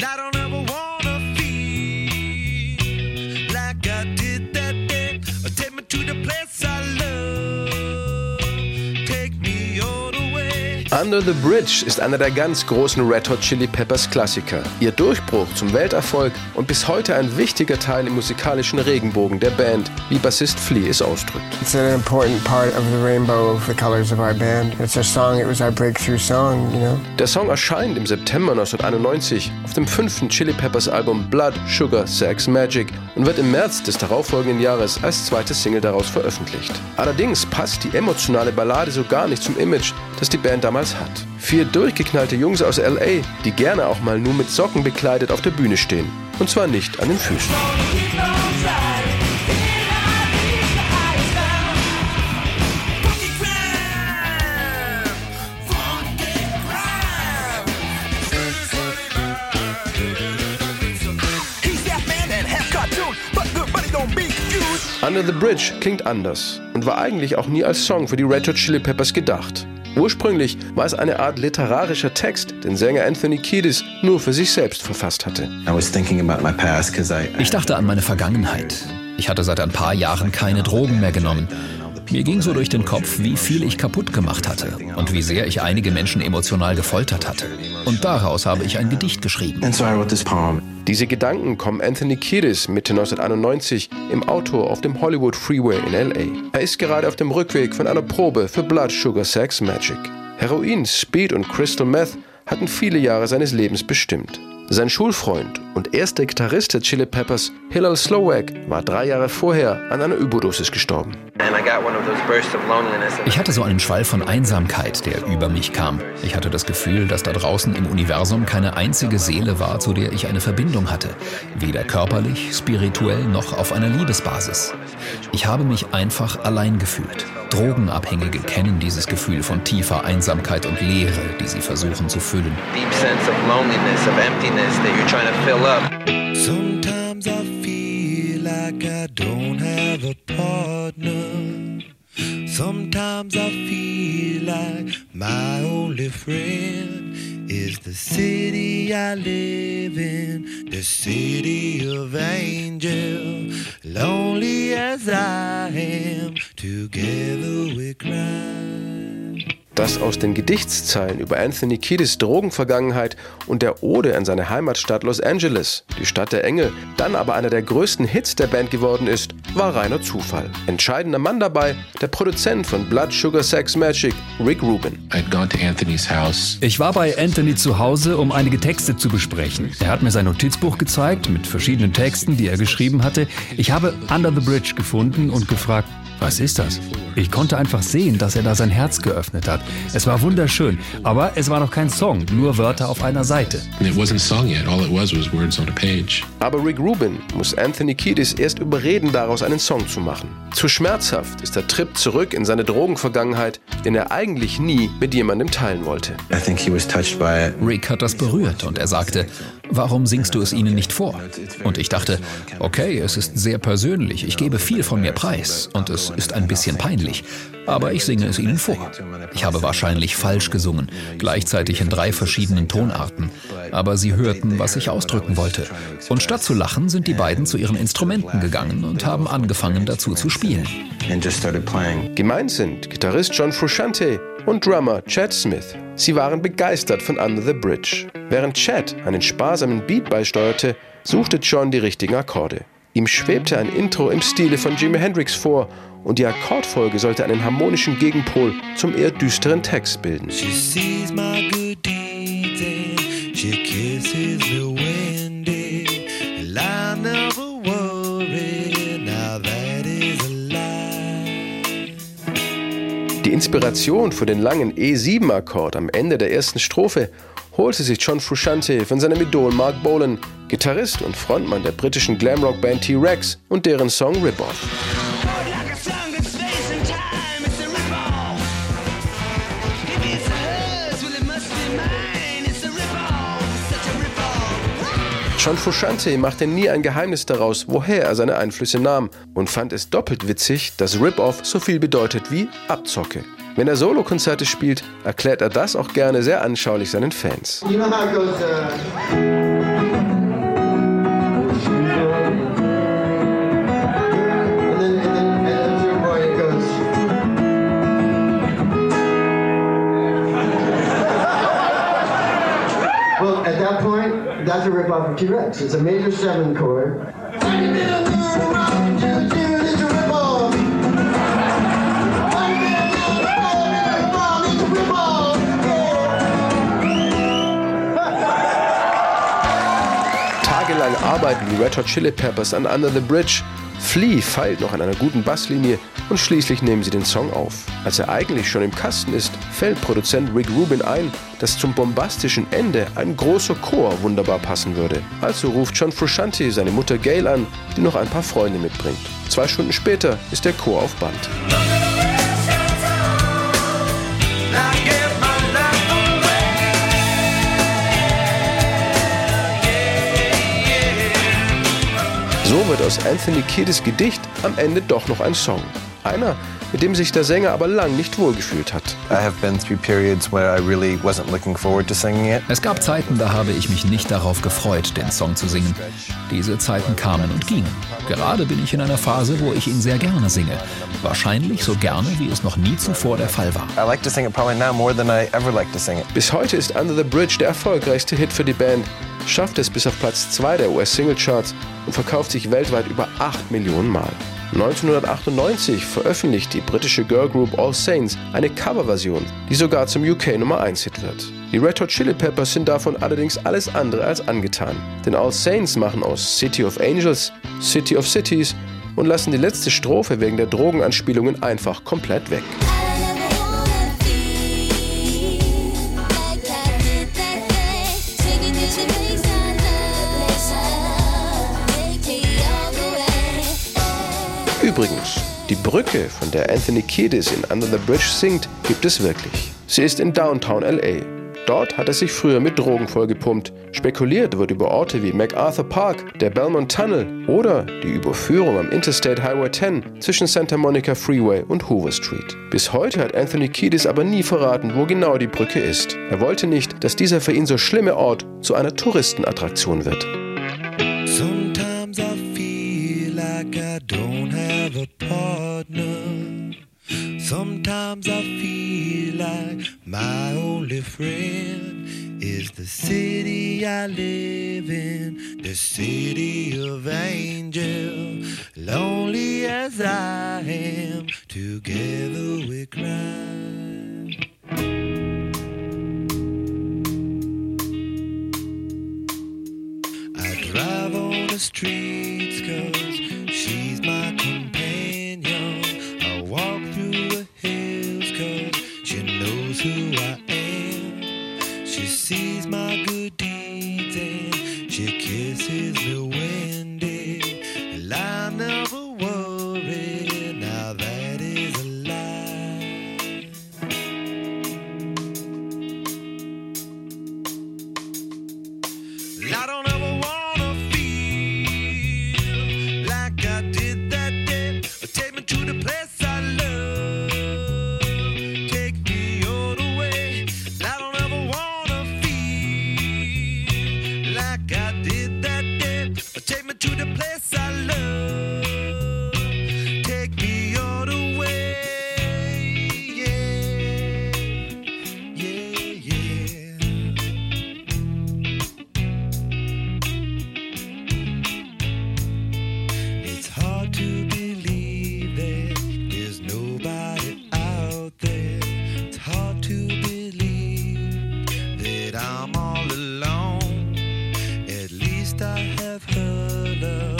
Not only Under the Bridge ist einer der ganz großen Red Hot Chili Peppers Klassiker. Ihr Durchbruch zum Welterfolg und bis heute ein wichtiger Teil im musikalischen Regenbogen der Band, wie Bassist Flea es ausdrückt. It's an important part of the rainbow of the colors of our band. It's a song, it was our breakthrough song, you know. Der Song erscheint im September 1991 auf dem fünften Chili Peppers Album Blood, Sugar, Sex, Magic und wird im März des darauffolgenden Jahres als zweite Single daraus veröffentlicht. Allerdings passt die emotionale Ballade so gar nicht zum Image, das die Band damals hat. Vier durchgeknallte Jungs aus LA, die gerne auch mal nur mit Socken bekleidet auf der Bühne stehen. Und zwar nicht an den Füßen. Under the Bridge klingt anders und war eigentlich auch nie als Song für die Red Hot Chili Peppers gedacht. Ursprünglich war es eine Art literarischer Text, den Sänger Anthony Kiedis nur für sich selbst verfasst hatte. Ich dachte an meine Vergangenheit. Ich hatte seit ein paar Jahren keine Drogen mehr genommen. Mir ging so durch den Kopf, wie viel ich kaputt gemacht hatte und wie sehr ich einige Menschen emotional gefoltert hatte. Und daraus habe ich ein Gedicht geschrieben. Diese Gedanken kommen Anthony Kiedis Mitte 1991 im Auto auf dem Hollywood Freeway in LA. Er ist gerade auf dem Rückweg von einer Probe für Blood Sugar Sex Magic. Heroin, Speed und Crystal Meth hatten viele Jahre seines Lebens bestimmt. Sein Schulfreund und erster Gitarrist der Chili Peppers, Hillel Slovak, war drei Jahre vorher an einer Überdosis gestorben. Ich hatte so einen Schwall von Einsamkeit, der über mich kam. Ich hatte das Gefühl, dass da draußen im Universum keine einzige Seele war, zu der ich eine Verbindung hatte. Weder körperlich, spirituell noch auf einer Liebesbasis. Ich habe mich einfach allein gefühlt. Drogenabhängige kennen dieses Gefühl von tiefer Einsamkeit und Leere, die sie versuchen zu füllen. Deep sense of loneliness, of emptiness that you're trying to fill up. Sometimes I like I don't have a partner. Sometimes I feel like my only friend is the city I live in, the city of angels. Lonely as I am, together we cry. Das aus den Gedichtszeilen über Anthony Kiedis Drogenvergangenheit und der Ode an seine Heimatstadt Los Angeles, die Stadt der Engel, dann aber einer der größten Hits der Band geworden ist, war reiner Zufall. Entscheidender Mann dabei, der Produzent von Blood Sugar Sex Magic, Rick Rubin. Ich war bei Anthony zu Hause, um einige Texte zu besprechen. Er hat mir sein Notizbuch gezeigt mit verschiedenen Texten, die er geschrieben hatte. Ich habe Under the Bridge gefunden und gefragt, was ist das? Ich konnte einfach sehen, dass er da sein Herz geöffnet hat. Es war wunderschön, aber es war noch kein Song, nur Wörter auf einer Seite. Aber Rick Rubin muss Anthony Kiedis erst überreden, daraus einen Song zu machen. Zu schmerzhaft ist der Trip zurück in seine Drogenvergangenheit, den er eigentlich nie mit jemandem teilen wollte. Rick hat das berührt und er sagte, warum singst du es ihnen nicht vor? Und ich dachte, okay, es ist sehr persönlich, ich gebe viel von mir preis und es ist ein bisschen peinlich, aber ich singe es ihnen vor. Ich habe wahrscheinlich falsch gesungen, gleichzeitig in drei verschiedenen Tonarten, aber sie hörten, was ich ausdrücken wollte. Und statt zu lachen, sind die beiden zu ihren Instrumenten gegangen und haben angefangen dazu zu spielen. Gemeint sind Gitarrist John Frusciante und Drummer Chad Smith. Sie waren begeistert von Under the Bridge. Während Chad einen sparsamen Beat beisteuerte, suchte John die richtigen Akkorde. Ihm schwebte ein Intro im Stile von Jimi Hendrix vor und die Akkordfolge sollte einen harmonischen Gegenpol zum eher düsteren Text bilden. Die Inspiration für den langen E7-Akkord am Ende der ersten Strophe holte sich John Frusciante von seinem Idol Mark Bolan, Gitarrist und Frontmann der britischen Glamrock-Band T-Rex und deren Song Rip-Off. John Frusciante machte nie ein Geheimnis daraus, woher er seine Einflüsse nahm und fand es doppelt witzig, dass Rip-Off so viel bedeutet wie Abzocke. Wenn er Solokonzerte spielt, erklärt er das auch gerne sehr anschaulich seinen Fans. T-Rex. It's a major seven chord. Tagelang arbeiten die Red Hot Chili Peppers an Under the Bridge. Flea feilt noch an einer guten Basslinie und schließlich nehmen sie den Song auf. Als er eigentlich schon im Kasten ist, fällt Produzent Rick Rubin ein, dass zum bombastischen Ende ein großer Chor wunderbar passen würde. Also ruft John Frusciante seine Mutter Gail an, die noch ein paar Freunde mitbringt. Zwei Stunden später ist der Chor auf Band. Wird aus Anthony Kiedis Gedicht am Ende doch noch ein Song. Einer, mit dem sich der Sänger aber lang nicht wohlgefühlt hat. Es gab Zeiten, da habe ich mich nicht darauf gefreut, den Song zu singen. Diese Zeiten kamen und gingen. Gerade bin ich in einer Phase, wo ich ihn sehr gerne singe. Wahrscheinlich so gerne, wie es noch nie zuvor der Fall war. Bis heute ist Under the Bridge der erfolgreichste Hit für die Band, schafft es bis auf Platz 2 der US-Singlecharts und verkauft sich weltweit über 8 Millionen Mal. 1998 veröffentlicht die britische Girlgroup All Saints eine Coverversion, die sogar zum UK Nummer 1 Hit wird. Die Red Hot Chili Peppers sind davon allerdings alles andere als angetan, denn All Saints machen aus City of Angels City of Cities und lassen die letzte Strophe wegen der Drogenanspielungen einfach komplett weg. Übrigens, die Brücke, von der Anthony Kiedis in Under the Bridge singt, gibt es wirklich. Sie ist in Downtown LA. Dort hat er sich früher mit Drogen vollgepumpt. Spekuliert wird über Orte wie MacArthur Park, der Belmont Tunnel oder die Überführung am Interstate Highway 10 zwischen Santa Monica Freeway und Hoover Street. Bis heute hat Anthony Kiedis aber nie verraten, wo genau die Brücke ist. Er wollte nicht, dass dieser für ihn so schlimme Ort zu einer Touristenattraktion wird. Have a partner. Sometimes I feel like my only friend is the city I live in, the city of angels. Lonely as I am, together I have heard of